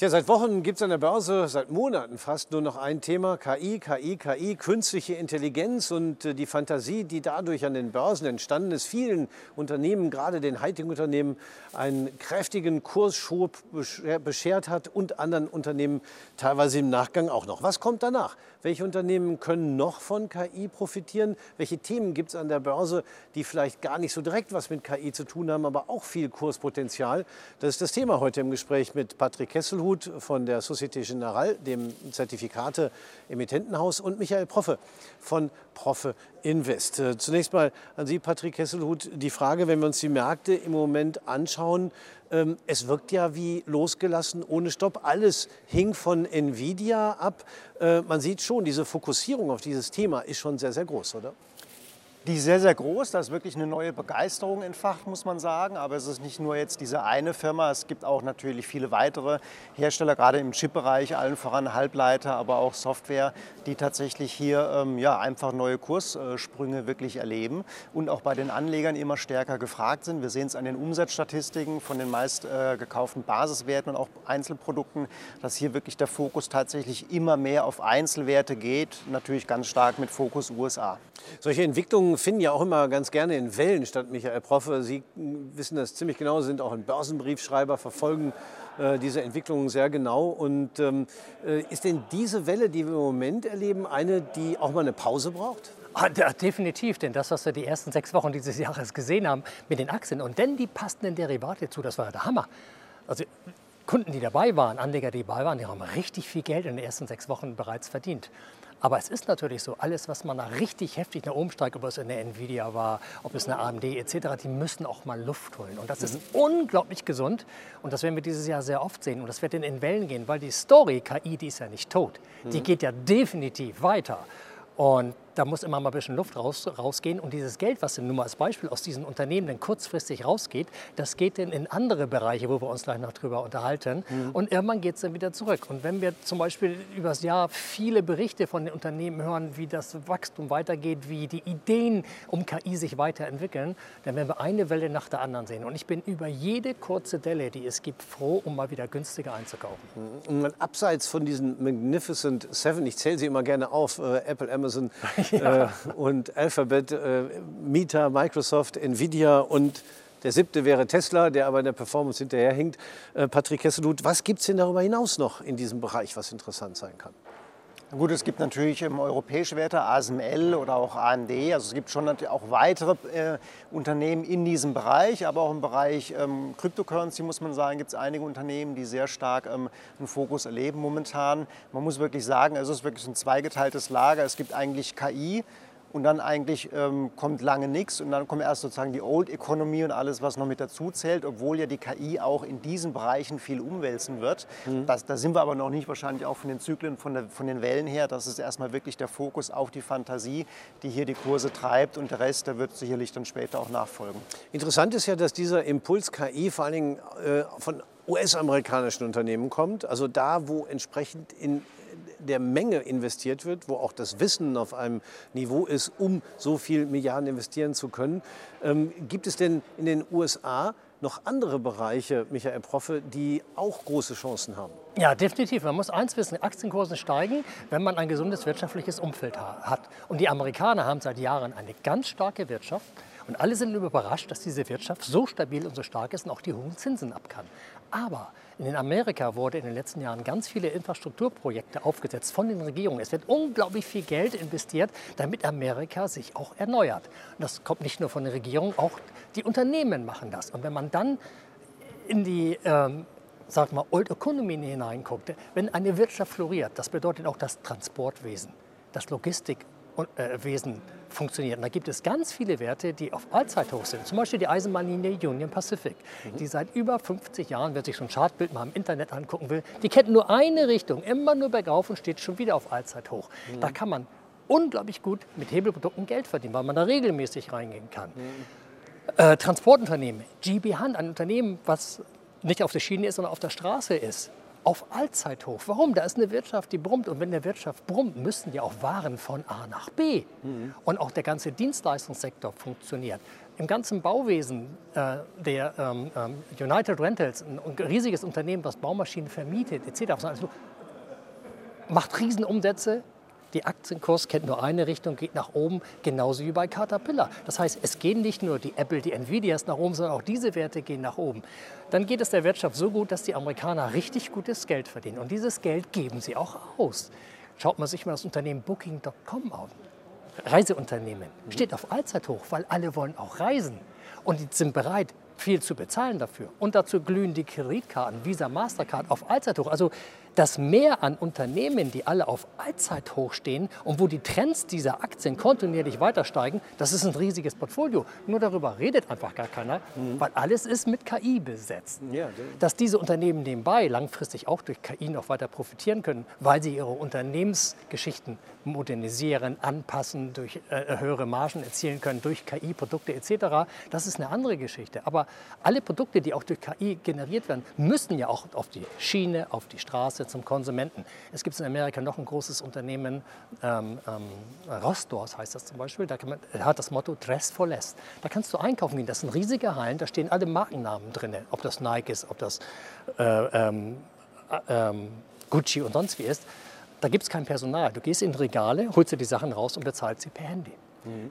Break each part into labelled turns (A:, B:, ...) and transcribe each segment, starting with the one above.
A: Tja, seit Wochen gibt es an der Börse, seit Monaten fast nur noch ein Thema, KI, KI, KI, künstliche Intelligenz und äh, die Fantasie, die dadurch an den Börsen entstanden ist, vielen Unternehmen, gerade den Hightech-Unternehmen, einen kräftigen Kursschub beschert hat und anderen Unternehmen teilweise im Nachgang auch noch. Was kommt danach? Welche Unternehmen können noch von KI profitieren? Welche Themen gibt es an der Börse, die vielleicht gar nicht so direkt was mit KI zu tun haben, aber auch viel Kurspotenzial? Das ist das Thema heute im Gespräch mit Patrick Kesselhut Institut von der Societe Generale, dem Zertifikate-Emittentenhaus, und Michael Proffe von Proffe Invest. Äh, zunächst mal an Sie, Patrick Kesselhut, die Frage, wenn wir uns die Märkte im Moment anschauen, ähm, es wirkt ja wie losgelassen ohne Stopp. Alles hing von Nvidia ab. Äh, man sieht schon, diese Fokussierung auf dieses Thema ist schon sehr, sehr groß, oder?
B: Die ist sehr, sehr groß. Da ist wirklich eine neue Begeisterung entfacht, muss man sagen. Aber es ist nicht nur jetzt diese eine Firma. Es gibt auch natürlich viele weitere Hersteller, gerade im Chip-Bereich, allen voran Halbleiter, aber auch Software, die tatsächlich hier ähm, ja, einfach neue Kurssprünge wirklich erleben und auch bei den Anlegern immer stärker gefragt sind. Wir sehen es an den Umsatzstatistiken von den meist äh, gekauften Basiswerten und auch Einzelprodukten, dass hier wirklich der Fokus tatsächlich immer mehr auf Einzelwerte geht. Natürlich ganz stark mit Fokus USA.
A: Solche Entwicklungen finden ja auch immer ganz gerne in Wellen statt, Michael Proffe. Sie wissen das ziemlich genau, sind auch ein Börsenbriefschreiber, verfolgen äh, diese Entwicklungen sehr genau. Und ähm, äh, ist denn diese Welle, die wir im Moment erleben, eine, die auch mal eine Pause braucht?
C: Ah, definitiv, denn das, was wir die ersten sechs Wochen dieses Jahres gesehen haben mit den Aktien und dann die passenden Derivate dazu, das war der Hammer. Also Kunden, die dabei waren, Anleger, die dabei waren, die haben richtig viel Geld in den ersten sechs Wochen bereits verdient. Aber es ist natürlich so, alles, was man da richtig heftig nach oben steigt, ob es eine Nvidia war, ob es eine AMD etc., die müssen auch mal Luft holen. Und das ist mhm. unglaublich gesund. Und das werden wir dieses Jahr sehr oft sehen. Und das wird in Wellen gehen, weil die Story KI, die ist ja nicht tot. Mhm. Die geht ja definitiv weiter. Und da muss immer mal ein bisschen Luft raus, rausgehen. Und dieses Geld, was nun mal als Beispiel aus diesen Unternehmen dann kurzfristig rausgeht, das geht dann in andere Bereiche, wo wir uns gleich noch drüber unterhalten. Mhm. Und irgendwann geht es dann wieder zurück. Und wenn wir zum Beispiel über das Jahr viele Berichte von den Unternehmen hören, wie das Wachstum weitergeht, wie die Ideen um KI sich weiterentwickeln, dann werden wir eine Welle nach der anderen sehen. Und ich bin über jede kurze Delle, die es gibt, froh, um mal wieder günstiger einzukaufen.
A: Mhm. Und abseits von diesen Magnificent Seven, ich zähle sie immer gerne auf, äh, Apple, Amazon, ja. äh, und Alphabet, äh, Meta, Microsoft, Nvidia und der siebte wäre Tesla, der aber in der Performance hinterherhinkt. Äh, Patrick Hesselut, was gibt es denn darüber hinaus noch in diesem Bereich, was interessant sein kann?
B: Gut, es gibt natürlich ähm, europäische Werte, ASML oder auch AMD. Also es gibt schon auch weitere äh, Unternehmen in diesem Bereich, aber auch im Bereich ähm, Cryptocurrency muss man sagen, gibt es einige Unternehmen, die sehr stark ähm, einen Fokus erleben momentan. Man muss wirklich sagen, es ist wirklich ein zweigeteiltes Lager. Es gibt eigentlich KI, und dann eigentlich ähm, kommt lange nichts und dann kommt erst sozusagen die Old Economy und alles, was noch mit dazu zählt, obwohl ja die KI auch in diesen Bereichen viel umwälzen wird. Mhm. Das, da sind wir aber noch nicht, wahrscheinlich auch von den Zyklen, von, der, von den Wellen her. Das ist erstmal wirklich der Fokus auf die Fantasie, die hier die Kurse treibt und der Rest, der wird sicherlich dann später auch nachfolgen.
A: Interessant ist ja, dass dieser Impuls KI vor allen Dingen äh, von US-amerikanischen Unternehmen kommt, also da, wo entsprechend in der Menge investiert wird, wo auch das Wissen auf einem Niveau ist, um so viel Milliarden investieren zu können. Ähm, gibt es denn in den USA noch andere Bereiche, Michael Proffe, die auch große Chancen haben?
C: Ja, definitiv. Man muss eins wissen, Aktienkurse steigen, wenn man ein gesundes wirtschaftliches Umfeld hat. Und die Amerikaner haben seit Jahren eine ganz starke Wirtschaft. Und alle sind überrascht, dass diese Wirtschaft so stabil und so stark ist und auch die hohen Zinsen ab kann. Aber in Amerika wurde in den letzten Jahren ganz viele Infrastrukturprojekte aufgesetzt von den Regierungen. Es wird unglaublich viel Geld investiert, damit Amerika sich auch erneuert. Und das kommt nicht nur von der Regierung, auch die Unternehmen machen das. Und wenn man dann in die ähm, sag mal, Old Economy hineinguckt, wenn eine Wirtschaft floriert, das bedeutet auch das Transportwesen, das Logistikwesen funktioniert. Und da gibt es ganz viele Werte, die auf Allzeithoch sind. Zum Beispiel die Eisenbahnlinie Union Pacific, mhm. die seit über 50 Jahren, wer sich so ein Chartbild mal im Internet angucken will, die kennt nur eine Richtung, immer nur bergauf und steht schon wieder auf Allzeithoch. Mhm. Da kann man unglaublich gut mit Hebelprodukten Geld verdienen, weil man da regelmäßig reingehen kann. Mhm. Äh, Transportunternehmen, GB Hunt, ein Unternehmen, was nicht auf der Schiene ist, sondern auf der Straße ist auf Allzeithoch. Warum? Da ist eine Wirtschaft, die brummt. Und wenn eine Wirtschaft brummt, müssen ja auch Waren von A nach B. Mhm. Und auch der ganze Dienstleistungssektor funktioniert. Im ganzen Bauwesen äh, der ähm, ähm, United Rentals, ein, ein, riesiges Unternehmen, was Baumaschinen vermietet etc., macht Riesenumsätze, die Aktienkurs kennt nur eine Richtung, geht nach oben, genauso wie bei Caterpillar. Das heißt, es gehen nicht nur die Apple, die Nvidias nach oben, sondern auch diese Werte gehen nach oben. Dann geht es der Wirtschaft so gut, dass die Amerikaner richtig gutes Geld verdienen. Und dieses Geld geben sie auch aus. Schaut man sich mal das Unternehmen Booking.com an. Reiseunternehmen. Steht auf Allzeithoch, weil alle wollen auch reisen. Und die sind bereit, viel zu bezahlen dafür. Und dazu glühen die Kreditkarten, Visa, Mastercard auf Allzeithoch. Also das Mehr an Unternehmen, die alle auf Allzeithoch stehen und wo die Trends dieser Aktien kontinuierlich weiter steigen, das ist ein riesiges Portfolio. Nur darüber redet einfach gar keiner, mhm. weil alles ist mit KI besetzt. Ja, Dass diese Unternehmen nebenbei langfristig auch durch KI noch weiter profitieren können, weil sie ihre Unternehmensgeschichten modernisieren, anpassen, durch äh, höhere Margen erzielen können, durch KI-Produkte etc., das ist eine andere Geschichte. Aber alle Produkte, die auch durch KI generiert werden, müssen ja auch auf die Schiene, auf die Straße zum Konsumenten. Es gibt in Amerika noch ein großes Unternehmen, ähm, ähm, Rostors heißt das zum Beispiel, da man, hat das Motto Dress for Less. Da kannst du einkaufen gehen, das sind riesige Hallen, da stehen alle Markennamen drin, ob das Nike ist, ob das äh, ähm, äh, ähm, Gucci und sonst wie ist. Da gibt es kein Personal. Du gehst in Regale, holst dir die Sachen raus und bezahlst sie per Handy. Mhm.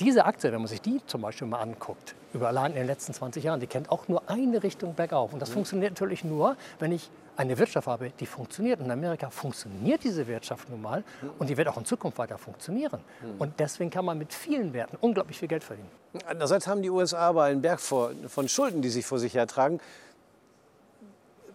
C: Diese Aktie, wenn man sich die zum Beispiel mal anguckt, über allein in den letzten 20 Jahren, die kennt auch nur eine Richtung bergauf. Und das mhm. funktioniert natürlich nur, wenn ich eine Wirtschaft habe, die funktioniert. In Amerika funktioniert diese Wirtschaft nun mal und die wird auch in Zukunft weiter funktionieren. Mhm. Und deswegen kann man mit vielen Werten unglaublich viel Geld verdienen.
A: Andererseits haben die USA aber einen Berg von Schulden, die sich vor sich hertragen.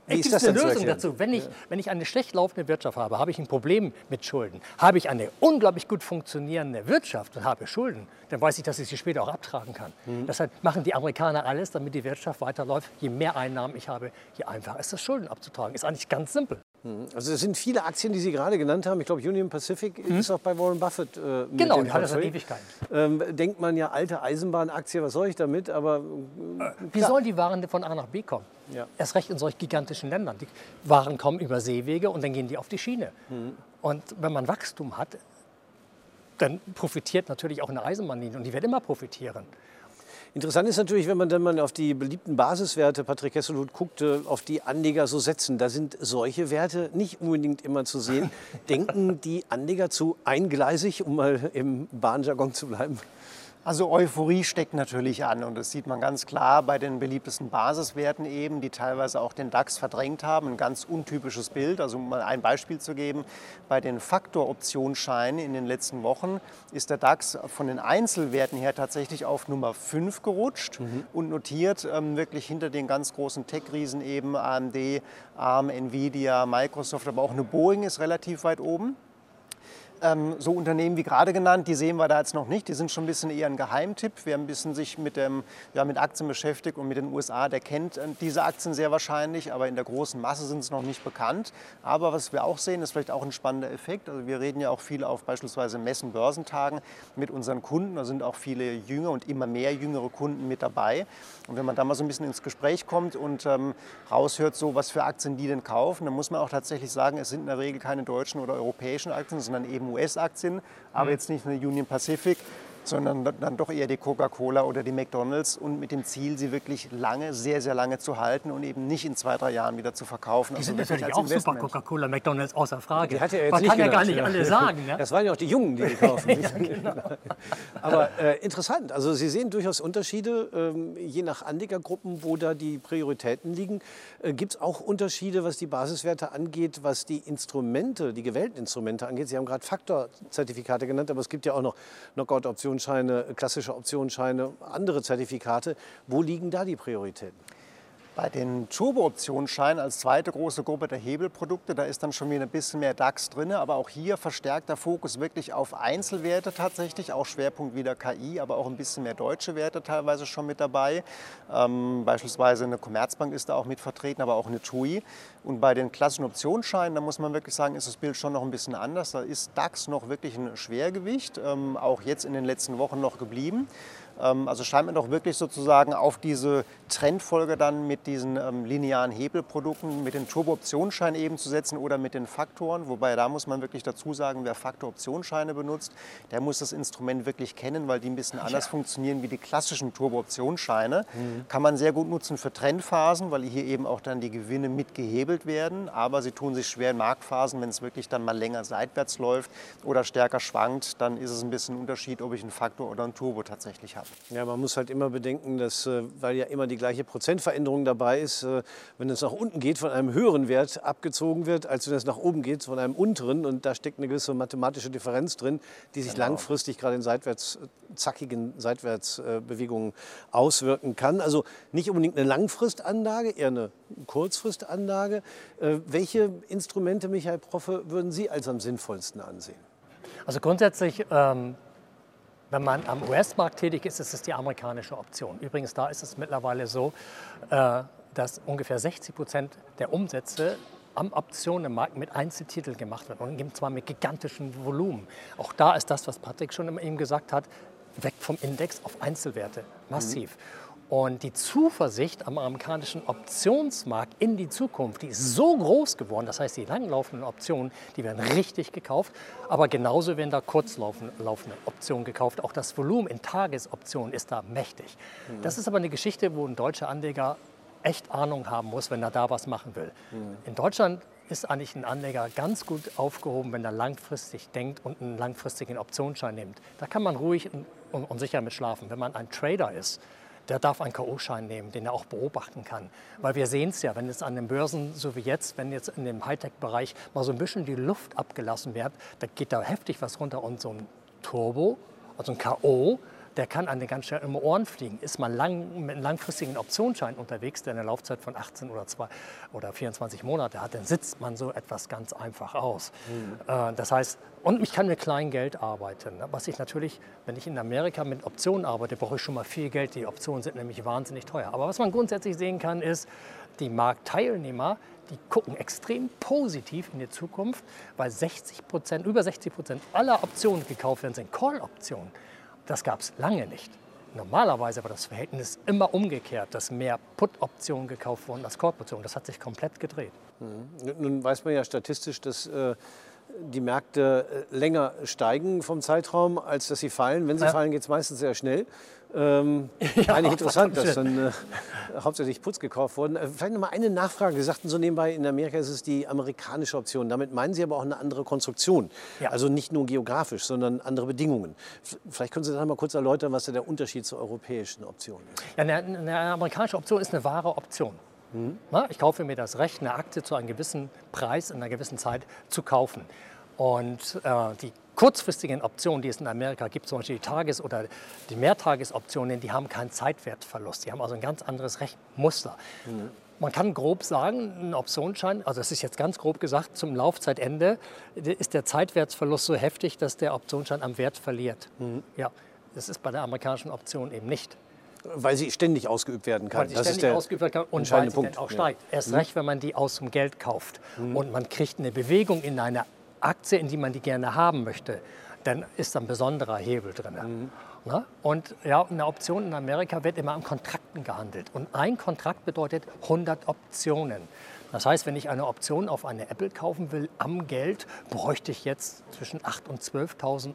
C: Wie ist das eine Lösung dazu. Wenn ich, ja. wenn ich eine schlecht laufende Wirtschaft habe, habe ich ein Problem mit Schulden. Habe ich eine unglaublich gut funktionierende Wirtschaft und habe Schulden, dann weiß ich, dass ich sie später auch abtragen kann. Mhm. Deshalb machen die Amerikaner alles, damit die Wirtschaft weiterläuft. Je mehr Einnahmen ich habe, je einfacher ist das Schulden abzutragen. Ist eigentlich ganz simpel.
A: Mhm. Also es sind viele Aktien, die Sie gerade genannt haben. Ich glaube, Union Pacific mhm. ist auch bei Warren Buffett.
C: Äh, genau, die hat das seit Ewigkeit.
A: Ähm, denkt man ja, alte Eisenbahnaktie, was soll ich damit? Aber
C: äh, wie sollen die Waren von A nach B kommen? Ja. Erst recht in solch gigantischen Ländern. Die Waren kommen über Seewege und dann gehen die auf die Schiene. Mhm. Und wenn man Wachstum hat, dann profitiert natürlich auch eine Eisenbahnlinie und die wird immer profitieren.
A: Interessant ist natürlich, wenn man dann mal auf die beliebten Basiswerte, Patrick Hesselhut guckte, auf die Anleger so setzen. Da sind solche Werte nicht unbedingt immer zu sehen. Denken die Anleger zu eingleisig, um mal im Bahnjargon zu bleiben?
B: Also Euphorie steckt natürlich an und das sieht man ganz klar bei den beliebtesten Basiswerten eben, die teilweise auch den DAX verdrängt haben. Ein ganz untypisches Bild. Also um mal ein Beispiel zu geben, bei den Faktoroptionsscheinen in den letzten Wochen ist der DAX von den Einzelwerten her tatsächlich auf Nummer 5 gerutscht mhm. und notiert ähm, wirklich hinter den ganz großen Tech-Riesen eben AMD, ARM, Nvidia, Microsoft, aber auch eine Boeing ist relativ weit oben. Ähm, so Unternehmen wie gerade genannt, die sehen wir da jetzt noch nicht. Die sind schon ein bisschen eher ein Geheimtipp. Wer ein bisschen sich mit, dem, ja, mit Aktien beschäftigt und mit den USA, der kennt äh, diese Aktien sehr wahrscheinlich, aber in der großen Masse sind sie noch nicht bekannt. Aber was wir auch sehen, ist vielleicht auch ein spannender Effekt. Also wir reden ja auch viel auf beispielsweise Messen, Börsentagen mit unseren Kunden. Da sind auch viele jüngere und immer mehr jüngere Kunden mit dabei. Und wenn man da mal so ein bisschen ins Gespräch kommt und ähm, raushört, so was für Aktien die denn kaufen, dann muss man auch tatsächlich sagen, es sind in der Regel keine deutschen oder europäischen Aktien, sondern eben US-Aktien, aber mhm. jetzt nicht eine Union Pacific, sondern dann doch eher die Coca-Cola oder die McDonalds und mit dem Ziel, sie wirklich lange, sehr, sehr lange zu halten und eben nicht in zwei, drei Jahren wieder zu verkaufen.
C: Die also sind natürlich auch super Coca-Cola, McDonalds, außer Frage.
A: Die hat ja jetzt
C: Man
A: nicht
C: kann ja gar nicht alle sagen.
A: Ne? Das waren ja auch die Jungen, die die kaufen. ja, genau. Aber äh, interessant, also Sie sehen durchaus Unterschiede, ähm, je nach Anlegergruppen, wo da die Prioritäten liegen. Äh, Gibt es auch Unterschiede, was die Basiswerte angeht, was die Instrumente, die gewählten Instrumente angeht? Sie haben gerade Faktorzertifikate genannt, aber es gibt ja auch noch Knockout-Optionen Optionsscheine, klassische Optionsscheine, andere Zertifikate. Wo liegen da die Prioritäten?
B: Bei den Turbo-Optionsscheinen als zweite große Gruppe der Hebelprodukte, da ist dann schon wieder ein bisschen mehr DAX drin, aber auch hier verstärkt der Fokus wirklich auf Einzelwerte tatsächlich, auch Schwerpunkt wieder KI, aber auch ein bisschen mehr deutsche Werte teilweise schon mit dabei. Ähm, beispielsweise eine Commerzbank ist da auch mit vertreten, aber auch eine TUI. Und bei den klassischen Optionsscheinen, da muss man wirklich sagen, ist das Bild schon noch ein bisschen anders. Da ist DAX noch wirklich ein Schwergewicht, ähm, auch jetzt in den letzten Wochen noch geblieben. Ähm, also scheint man doch wirklich sozusagen auf diese Trendfolge dann mit diesen ähm, linearen Hebelprodukten, mit den Turbo-Optionsscheinen eben zu setzen oder mit den Faktoren. Wobei da muss man wirklich dazu sagen, wer Faktor-Optionsscheine benutzt, der muss das Instrument wirklich kennen, weil die ein bisschen anders ja. funktionieren wie die klassischen Turbo-Optionsscheine. Mhm. Kann man sehr gut nutzen für Trendphasen, weil hier eben auch dann die Gewinne mitgehebelt werden. Aber sie tun sich schwer in Marktphasen, wenn es wirklich dann mal länger seitwärts läuft oder stärker schwankt, dann ist es ein bisschen ein Unterschied, ob ich einen Faktor oder einen Turbo tatsächlich habe.
A: Ja, man muss halt immer bedenken, dass, äh, weil ja immer die gleiche Prozentveränderung dabei ist, äh, wenn es nach unten geht, von einem höheren Wert abgezogen wird, als wenn es nach oben geht, von einem unteren. Und da steckt eine gewisse mathematische Differenz drin, die sich genau. langfristig gerade in seitwärts, zackigen Seitwärtsbewegungen auswirken kann. Also nicht unbedingt eine Langfristanlage, eher eine Kurzfristanlage. Äh, welche Instrumente, Michael Proffe, würden Sie als am sinnvollsten ansehen?
C: Also grundsätzlich ähm wenn man am US-Markt tätig ist, ist es die amerikanische Option. Übrigens, da ist es mittlerweile so, äh, dass ungefähr 60 Prozent der Umsätze am Optionenmarkt mit Einzeltiteln gemacht werden und zwar mit gigantischem Volumen. Auch da ist das, was Patrick schon eben gesagt hat, weg vom Index auf Einzelwerte, massiv. Mhm. Und die Zuversicht am amerikanischen Optionsmarkt in die Zukunft, die ist so groß geworden. Das heißt, die langlaufenden Optionen, die werden richtig gekauft. Aber genauso werden da kurzlaufende Optionen gekauft. Auch das Volumen in Tagesoptionen ist da mächtig. Mhm. Das ist aber eine Geschichte, wo ein deutscher Anleger echt Ahnung haben muss, wenn er da was machen will. Mhm. In Deutschland ist eigentlich ein Anleger ganz gut aufgehoben, wenn er langfristig denkt und einen langfristigen Optionsschein nimmt. Da kann man ruhig und, und sicher mit schlafen. Wenn man ein Trader ist, der darf einen K.O.-Schein nehmen, den er auch beobachten kann. Weil wir sehen es ja, wenn es an den Börsen, so wie jetzt, wenn jetzt in dem Hightech-Bereich mal so ein bisschen die Luft abgelassen wird, da geht da heftig was runter und so ein Turbo, also ein K.O., der kann an den ganz schnell um Ohren fliegen. Ist man lang, mit einem langfristigen Optionsschein unterwegs, der eine Laufzeit von 18 oder, 2, oder 24 Monate hat, dann sitzt man so etwas ganz einfach aus. Mhm. Äh, das heißt, und ich kann mit kleinem Geld arbeiten. Ne? Was ich natürlich, wenn ich in Amerika mit Optionen arbeite, brauche ich schon mal viel Geld. Die Optionen sind nämlich wahnsinnig teuer. Aber was man grundsätzlich sehen kann, ist, die Marktteilnehmer, die gucken extrem positiv in die Zukunft, weil 60 Prozent, über 60 Prozent aller Optionen, die gekauft werden, sind Call-Optionen. Das gab es lange nicht. Normalerweise war das Verhältnis immer umgekehrt, dass mehr Put-Optionen gekauft wurden als Call-Optionen. Das hat sich komplett gedreht.
A: Mhm. Nun weiß man ja statistisch, dass äh, die Märkte äh, länger steigen vom Zeitraum, als dass sie fallen. Wenn sie ja. fallen, geht es meistens sehr schnell. Ähm, ja, eigentlich interessant, dass dann äh, hauptsächlich Putz gekauft wurden. Äh, vielleicht noch mal eine Nachfrage. Sie sagten so nebenbei, in Amerika ist es die amerikanische Option. Damit meinen Sie aber auch eine andere Konstruktion. Ja. Also nicht nur geografisch, sondern andere Bedingungen. Vielleicht können Sie da mal kurz erläutern, was der Unterschied zur europäischen Option ist.
C: Ja, eine, eine amerikanische Option ist eine wahre Option. Mhm. Na, ich kaufe mir das Recht, eine Aktie zu einem gewissen Preis in einer gewissen Zeit zu kaufen. Und äh, die kurzfristigen Optionen, die es in Amerika gibt, zum Beispiel die Tages- oder die Mehrtagesoptionen, die haben keinen Zeitwertverlust. Die haben also ein ganz anderes Rechtmuster. Mhm. Man kann grob sagen, ein Optionsschein, also das ist jetzt ganz grob gesagt, zum Laufzeitende ist der Zeitwertverlust so heftig, dass der Optionsschein am Wert verliert. Mhm. Ja, das ist bei der amerikanischen Option eben nicht.
A: Weil sie ständig ausgeübt werden kann.
C: Weil sie das ständig ist der ausgeübt werden kann und weil sie Punkt. dann auch steigt. Ja. Erst mhm. recht, wenn man die aus dem Geld kauft. Mhm. Und man kriegt eine Bewegung in eine Aktie, in die man die gerne haben möchte, dann ist da ein besonderer Hebel drin. Mhm. Na? Und ja, eine Option in Amerika wird immer an Kontrakten gehandelt. Und ein Kontrakt bedeutet 100 Optionen. Das heißt, wenn ich eine Option auf eine Apple kaufen will am Geld, bräuchte ich jetzt zwischen 8.000 und 12.000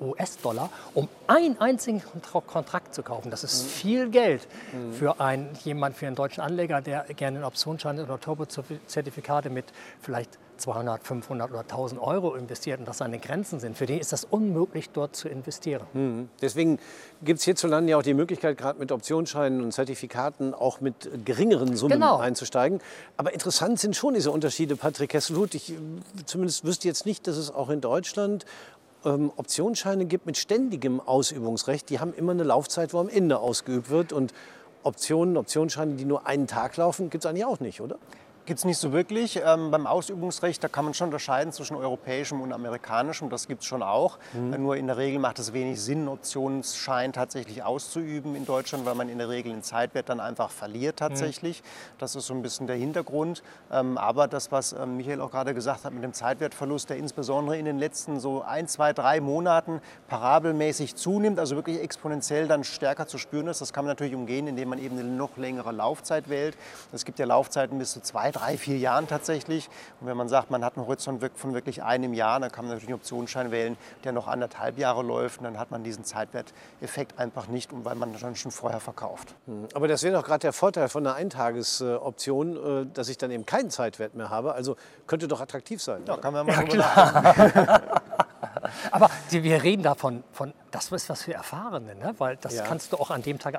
C: US-Dollar, um einen einzigen Kontrakt zu kaufen. Das ist mhm. viel Geld mhm. für einen, jemand, für einen deutschen Anleger, der gerne in Optionsscheine oder Turbo-Zertifikate mit vielleicht 200, 500 oder 1000 Euro investiert und das seine Grenzen sind. Für die ist das unmöglich, dort zu investieren.
A: Mhm. Deswegen gibt es hierzulande ja auch die Möglichkeit, gerade mit Optionsscheinen und Zertifikaten auch mit geringeren Summen genau. einzusteigen. Aber interessant sind schon diese Unterschiede, Patrick Kesselhut. Ich zumindest wüsste jetzt nicht, dass es auch in Deutschland ähm, Optionsscheine gibt mit ständigem Ausübungsrecht. Die haben immer eine Laufzeit, wo am Ende ausgeübt wird. Und Optionen, Optionsscheine, die nur einen Tag laufen, gibt es eigentlich auch nicht, oder?
B: Gibt es nicht so wirklich. Ähm, beim Ausübungsrecht, da kann man schon unterscheiden zwischen europäischem und amerikanischem. Das gibt es schon auch. Mhm. Nur in der Regel macht es wenig Sinn, Optionsschein tatsächlich auszuüben in Deutschland, weil man in der Regel den Zeitwert dann einfach verliert tatsächlich. Mhm. Das ist so ein bisschen der Hintergrund. Ähm, aber das, was ähm, Michael auch gerade gesagt hat mit dem Zeitwertverlust, der insbesondere in den letzten so ein, zwei, drei Monaten parabelmäßig zunimmt, also wirklich exponentiell dann stärker zu spüren ist, das kann man natürlich umgehen, indem man eben eine noch längere Laufzeit wählt. Es gibt ja Laufzeiten bis zu zwei, drei, vier Jahren tatsächlich. Und wenn man sagt, man hat einen Horizont von wirklich einem Jahr, dann kann man natürlich einen Optionsschein wählen, der noch anderthalb Jahre läuft. Und dann hat man diesen Zeitwerteffekt einfach nicht, weil man dann schon vorher verkauft.
A: Hm. Aber das wäre doch gerade der Vorteil von einer Eintagesoption, äh, dass ich dann eben keinen Zeitwert mehr habe. Also könnte doch attraktiv sein.
B: Ja, kann man mal ja,
C: klar. Aber wir reden davon, von, das ist was für Erfahrene, ne? weil das ja. kannst du auch an dem Tag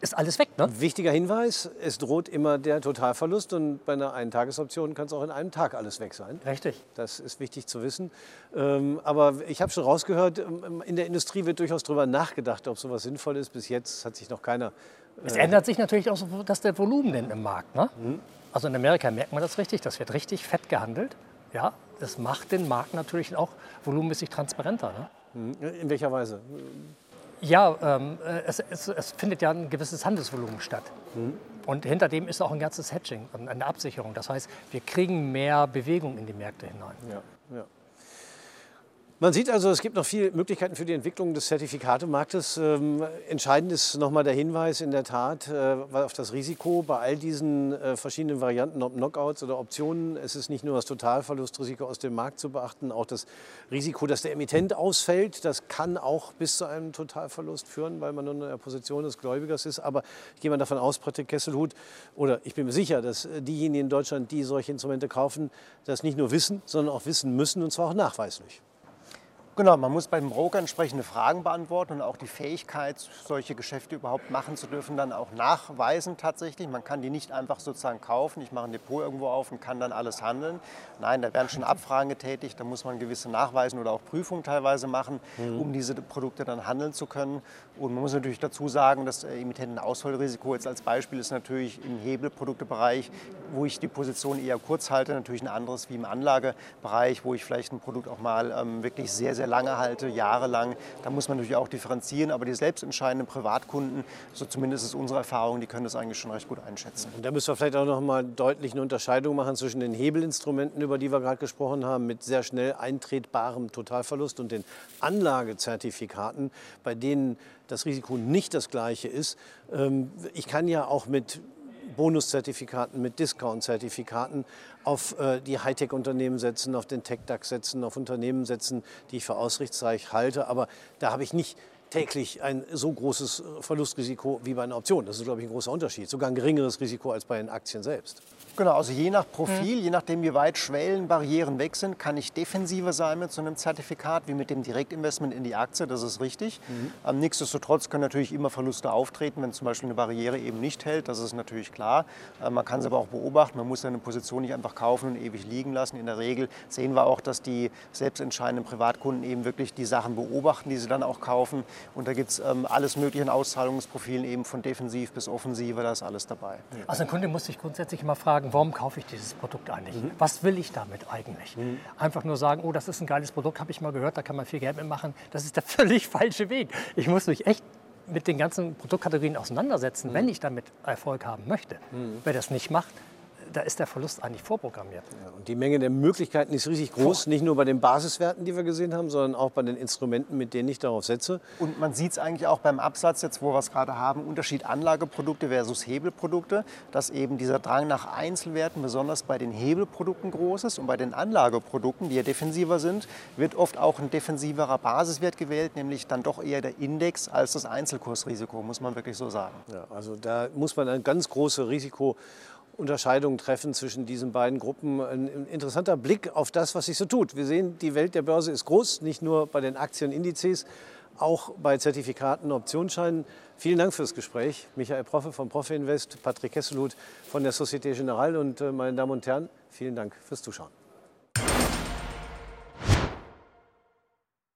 C: ist alles weg. Ne?
A: Wichtiger Hinweis, es droht immer der Totalverlust und bei einer Eintagesoption kann es auch in einem Tag alles weg sein.
C: Richtig.
A: Das ist wichtig zu wissen. Ähm, aber ich habe schon rausgehört, ähm, in der Industrie wird durchaus darüber nachgedacht, ob sowas sinnvoll ist. Bis jetzt hat sich noch keiner...
C: Äh es ändert sich natürlich auch so, dass der Volumen im Markt. Ne? Mhm. Also in Amerika merkt man das richtig, das wird richtig fett gehandelt. Ja, das macht den Markt natürlich auch volumenmäßig transparenter.
A: Ne? Mhm. In welcher Weise?
C: Ja, ähm, äh, es, es, es, findet ja ein gewisses Handelsvolumen statt. Mhm. Und hinter dem ist auch ein ganzes Hedging und eine Absicherung. Das heißt, wir kriegen mehr Bewegung in die Märkte hinein.
A: Ja, ja. Man sieht also, es gibt noch viele Möglichkeiten für die Entwicklung des Zertifikatemarktes. Ähm, entscheidend ist nochmal der Hinweis in der Tat äh, auf das Risiko bei all diesen äh, verschiedenen Varianten, ob Knockouts oder Optionen. Es ist nicht nur das Totalverlustrisiko aus dem Markt zu beachten, auch das Risiko, dass der Emittent ausfällt. Das kann auch bis zu einem Totalverlust führen, weil man nur in der Position des Gläubigers ist. Aber ich gehe mal davon aus, Patrick Kesselhut, oder ich bin mir sicher, dass diejenigen in Deutschland, die solche Instrumente kaufen, das nicht nur wissen, sondern auch wissen müssen und zwar auch nachweislich.
B: Genau, man muss beim Broker entsprechende Fragen beantworten und auch die Fähigkeit, solche Geschäfte überhaupt machen zu dürfen, dann auch nachweisen tatsächlich. Man kann die nicht einfach sozusagen kaufen, ich mache ein Depot irgendwo auf und kann dann alles handeln. Nein, da werden schon Abfragen getätigt, da muss man gewisse Nachweisen oder auch Prüfungen teilweise machen, mhm. um diese Produkte dann handeln zu können. Und man muss natürlich dazu sagen, das Emittentenausfallrisiko jetzt als Beispiel ist natürlich im Hebelproduktebereich, wo ich die Position eher kurz halte, natürlich ein anderes wie im Anlagebereich, wo ich vielleicht ein Produkt auch mal ähm, wirklich sehr, sehr lange halte, jahrelang. Da muss man natürlich auch differenzieren, aber die selbstentscheidenden Privatkunden, so zumindest ist unsere Erfahrung, die können das eigentlich schon recht gut einschätzen.
A: Und da müssen wir vielleicht auch noch mal deutlich eine Unterscheidung machen zwischen den Hebelinstrumenten, über die wir gerade gesprochen haben, mit sehr schnell eintretbarem Totalverlust und den Anlagezertifikaten, bei denen das Risiko nicht das gleiche ist. Ähm, ich kann ja auch mit Bonuszertifikaten, mit Discount-Zertifikaten auf äh, die Hightech-Unternehmen setzen, auf den Tech-DAX setzen, auf Unternehmen setzen, die ich für ausrichtsreich halte. Aber da habe ich nicht täglich ein so großes Verlustrisiko wie bei einer Option. Das ist, glaube ich, ein großer Unterschied. Sogar ein geringeres Risiko als bei den Aktien selbst.
B: Genau, also je nach Profil, mhm. je nachdem, wie weit Schwellenbarrieren weg sind, kann ich defensiver sein mit so einem Zertifikat wie mit dem Direktinvestment in die Aktie, das ist richtig. Mhm. Ähm, nichtsdestotrotz können natürlich immer Verluste auftreten, wenn zum Beispiel eine Barriere eben nicht hält, das ist natürlich klar. Äh, man kann es aber auch beobachten, man muss eine Position nicht einfach kaufen und ewig liegen lassen. In der Regel sehen wir auch, dass die selbstentscheidenden Privatkunden eben wirklich die Sachen beobachten, die sie dann auch kaufen. Und da gibt es ähm, alles mögliche in Auszahlungsprofilen, eben von defensiv bis offensiver, da ist alles dabei.
C: Also ein Kunde muss sich grundsätzlich immer fragen, warum kaufe ich dieses Produkt eigentlich? Mhm. Was will ich damit eigentlich? Mhm. Einfach nur sagen, oh, das ist ein geiles Produkt, habe ich mal gehört, da kann man viel Geld mitmachen. Das ist der völlig falsche Weg. Ich muss mich echt mit den ganzen Produktkategorien auseinandersetzen, mhm. wenn ich damit Erfolg haben möchte. Mhm. Wer das nicht macht, da ist der Verlust eigentlich vorprogrammiert.
A: Ja, und die Menge der Möglichkeiten ist riesig groß, nicht nur bei den Basiswerten, die wir gesehen haben, sondern auch bei den Instrumenten, mit denen ich darauf setze.
B: Und man sieht es eigentlich auch beim Absatz, jetzt wo wir es gerade haben, Unterschied Anlageprodukte versus Hebelprodukte, dass eben dieser Drang nach Einzelwerten besonders bei den Hebelprodukten groß ist und bei den Anlageprodukten, die ja defensiver sind, wird oft auch ein defensiverer Basiswert gewählt, nämlich dann doch eher der Index als das Einzelkursrisiko, muss man wirklich so sagen.
A: Ja, also da muss man ein ganz großes Risiko Unterscheidungen treffen zwischen diesen beiden Gruppen. Ein interessanter Blick auf das, was sich so tut. Wir sehen, die Welt der Börse ist groß, nicht nur bei den Aktienindizes, auch bei Zertifikaten, Optionsscheinen. Vielen Dank fürs Gespräch. Michael Proffe von Profi Invest, Patrick Kesselhut von der Societe Generale und äh, meine Damen und Herren, vielen Dank fürs Zuschauen.